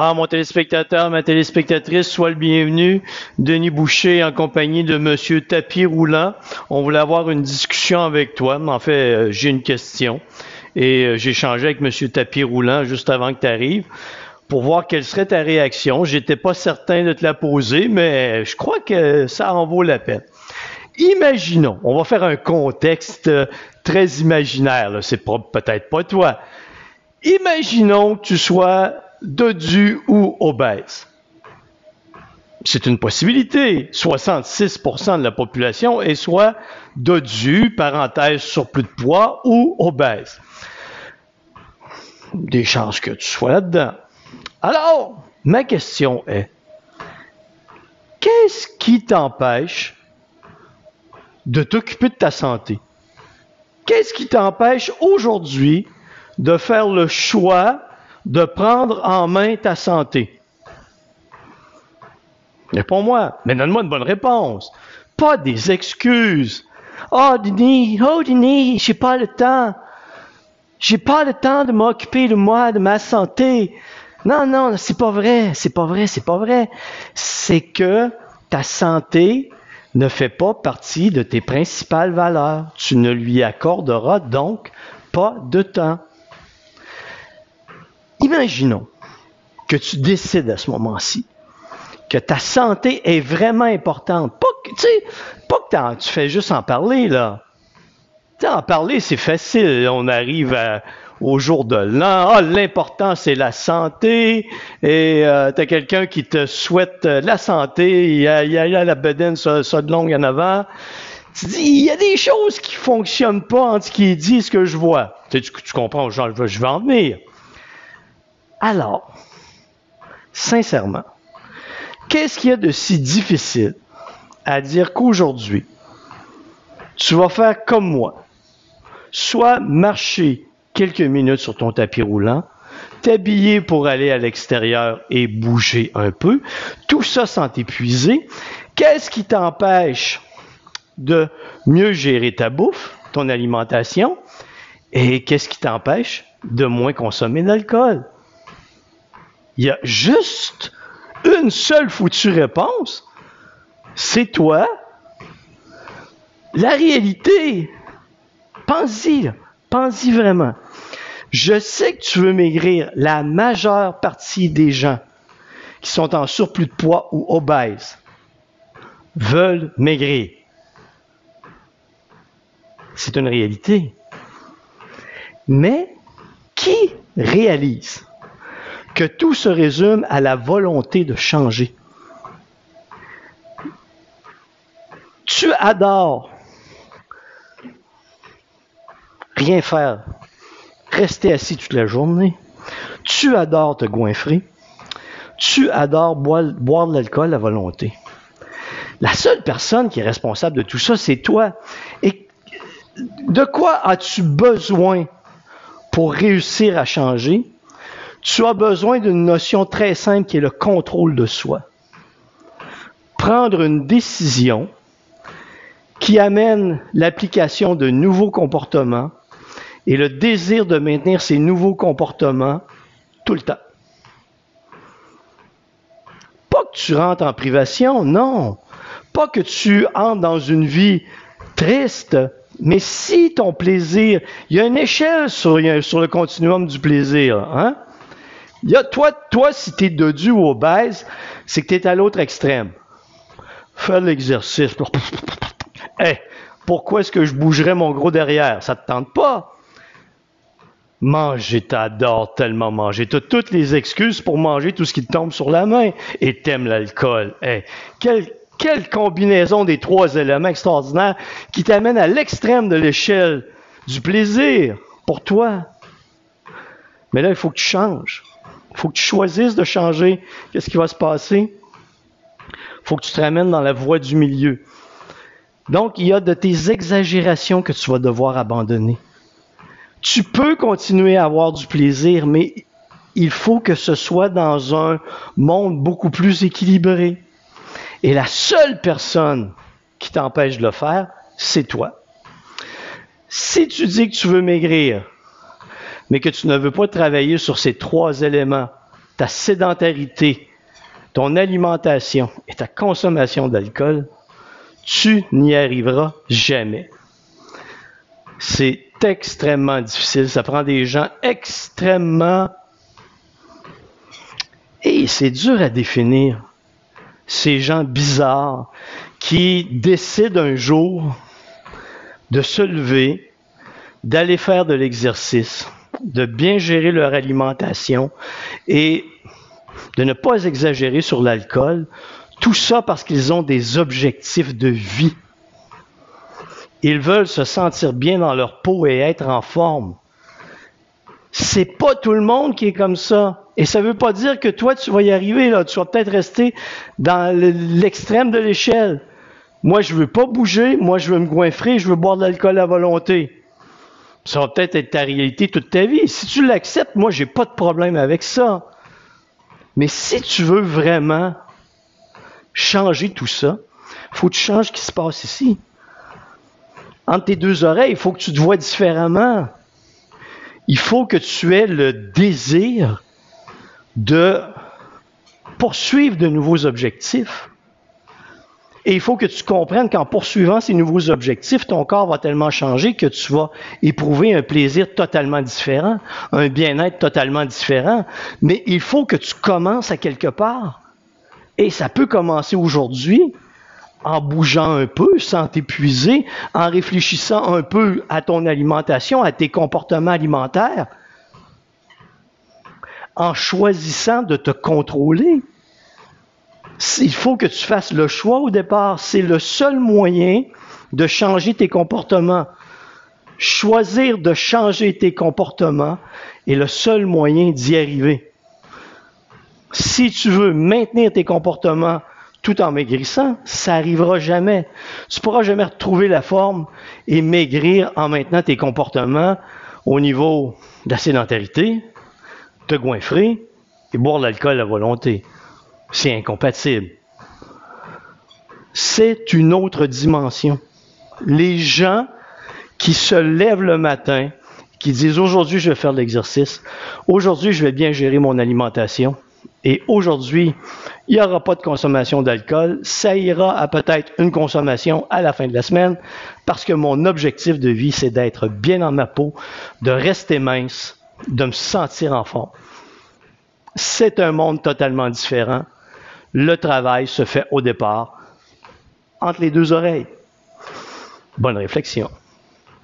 Ah, mon téléspectateur, ma téléspectatrice, sois le bienvenu. Denis Boucher en compagnie de Monsieur Tapis Roulant. On voulait avoir une discussion avec toi. En fait, euh, j'ai une question. Et euh, j'ai changé avec Monsieur Tapis Roulant juste avant que tu arrives pour voir quelle serait ta réaction. J'étais pas certain de te la poser, mais je crois que ça en vaut la peine. Imaginons, on va faire un contexte euh, très imaginaire, c'est peut-être pas toi. Imaginons que tu sois dodu ou obèse. C'est une possibilité. 66% de la population est soit dodu, parenthèse surplus de poids, ou obèse. Des chances que tu sois là-dedans. Alors, ma question est, qu'est-ce qui t'empêche de t'occuper de ta santé? Qu'est-ce qui t'empêche aujourd'hui de faire le choix de prendre en main ta santé? Réponds-moi, mais donne-moi une bonne réponse. Pas des excuses. Oh, Denis, oh, Denis, j'ai pas le temps. J'ai pas le temps de m'occuper de moi, de ma santé. Non, non, c'est pas vrai, c'est pas vrai, c'est pas vrai. C'est que ta santé ne fait pas partie de tes principales valeurs. Tu ne lui accorderas donc pas de temps. Imaginons que tu décides à ce moment-ci que ta santé est vraiment importante. Pas que, tu sais, pas que tu fais juste en parler, là. Tu en parler, c'est facile. On arrive au jour de l'an. Ah, l'important, c'est la santé. Et euh, tu as quelqu'un qui te souhaite euh, la santé. Il y a, il y a la bedaine, ça, ça, de longue en avant. Tu dis, il y a des choses qui fonctionnent pas entre ce qui dit ce que je vois. Tu, tu, tu comprends, je, je vais en venir. Alors, sincèrement, qu'est-ce qu'il y a de si difficile à dire qu'aujourd'hui, tu vas faire comme moi, soit marcher quelques minutes sur ton tapis roulant, t'habiller pour aller à l'extérieur et bouger un peu, tout ça sans t'épuiser. Qu'est-ce qui t'empêche de mieux gérer ta bouffe, ton alimentation, et qu'est-ce qui t'empêche de moins consommer d'alcool? Il y a juste une seule foutue réponse. C'est toi. La réalité. Pense-y, pense-y vraiment. Je sais que tu veux maigrir. La majeure partie des gens qui sont en surplus de poids ou obèses veulent maigrir. C'est une réalité. Mais qui réalise que tout se résume à la volonté de changer. Tu adores rien faire, rester assis toute la journée. Tu adores te goinfrer. Tu adores boire, de l'alcool à volonté. La seule personne qui est responsable de tout ça, c'est toi. Et de quoi as-tu besoin pour réussir à changer? Tu as besoin d'une notion très simple qui est le contrôle de soi. Prendre une décision qui amène l'application de nouveaux comportements et le désir de maintenir ces nouveaux comportements tout le temps. Pas que tu rentres en privation, non. Pas que tu entres dans une vie triste, mais si ton plaisir, il y a une échelle sur, sur le continuum du plaisir, hein? Y a, toi, toi, si tu es dodu ou obèse, c'est que tu es à l'autre extrême. Fais l'exercice. pourquoi est-ce que je bougerais mon gros derrière? Ça te tente pas? Manger, t'adores tellement manger. Tu as toutes les excuses pour manger tout ce qui te tombe sur la main. Et t'aimes l'alcool. Quelle, quelle combinaison des trois éléments extraordinaires qui t'amène à l'extrême de l'échelle du plaisir pour toi. Mais là, il faut que tu changes. Faut que tu choisisses de changer. Qu'est-ce qui va se passer? Faut que tu te ramènes dans la voie du milieu. Donc, il y a de tes exagérations que tu vas devoir abandonner. Tu peux continuer à avoir du plaisir, mais il faut que ce soit dans un monde beaucoup plus équilibré. Et la seule personne qui t'empêche de le faire, c'est toi. Si tu dis que tu veux maigrir, mais que tu ne veux pas travailler sur ces trois éléments, ta sédentarité, ton alimentation et ta consommation d'alcool, tu n'y arriveras jamais. C'est extrêmement difficile. Ça prend des gens extrêmement... Et c'est dur à définir. Ces gens bizarres qui décident un jour de se lever, d'aller faire de l'exercice, de bien gérer leur alimentation et de ne pas exagérer sur l'alcool. Tout ça parce qu'ils ont des objectifs de vie. Ils veulent se sentir bien dans leur peau et être en forme. C'est pas tout le monde qui est comme ça. Et ça veut pas dire que toi, tu vas y arriver. Là. Tu vas peut-être rester dans l'extrême de l'échelle. Moi, je veux pas bouger. Moi, je veux me goinfrer. Je veux boire de l'alcool à volonté. Ça va peut-être être ta réalité toute ta vie. Si tu l'acceptes, moi, j'ai pas de problème avec ça. Mais si tu veux vraiment changer tout ça, faut que tu changes ce qui se passe ici. Entre tes deux oreilles, il faut que tu te vois différemment. Il faut que tu aies le désir de poursuivre de nouveaux objectifs. Et il faut que tu comprennes qu'en poursuivant ces nouveaux objectifs, ton corps va tellement changer que tu vas éprouver un plaisir totalement différent, un bien-être totalement différent. Mais il faut que tu commences à quelque part. Et ça peut commencer aujourd'hui en bougeant un peu sans t'épuiser, en réfléchissant un peu à ton alimentation, à tes comportements alimentaires, en choisissant de te contrôler. Il faut que tu fasses le choix au départ. C'est le seul moyen de changer tes comportements. Choisir de changer tes comportements est le seul moyen d'y arriver. Si tu veux maintenir tes comportements tout en maigrissant, ça n'arrivera jamais. Tu ne pourras jamais retrouver la forme et maigrir en maintenant tes comportements au niveau de la sédentarité, te goinfrer et boire de l'alcool à volonté. C'est incompatible. C'est une autre dimension. Les gens qui se lèvent le matin, qui disent aujourd'hui je vais faire de l'exercice, aujourd'hui je vais bien gérer mon alimentation, et aujourd'hui il n'y aura pas de consommation d'alcool, ça ira à peut-être une consommation à la fin de la semaine, parce que mon objectif de vie c'est d'être bien dans ma peau, de rester mince, de me sentir en forme. C'est un monde totalement différent. Le travail se fait au départ entre les deux oreilles. Bonne réflexion.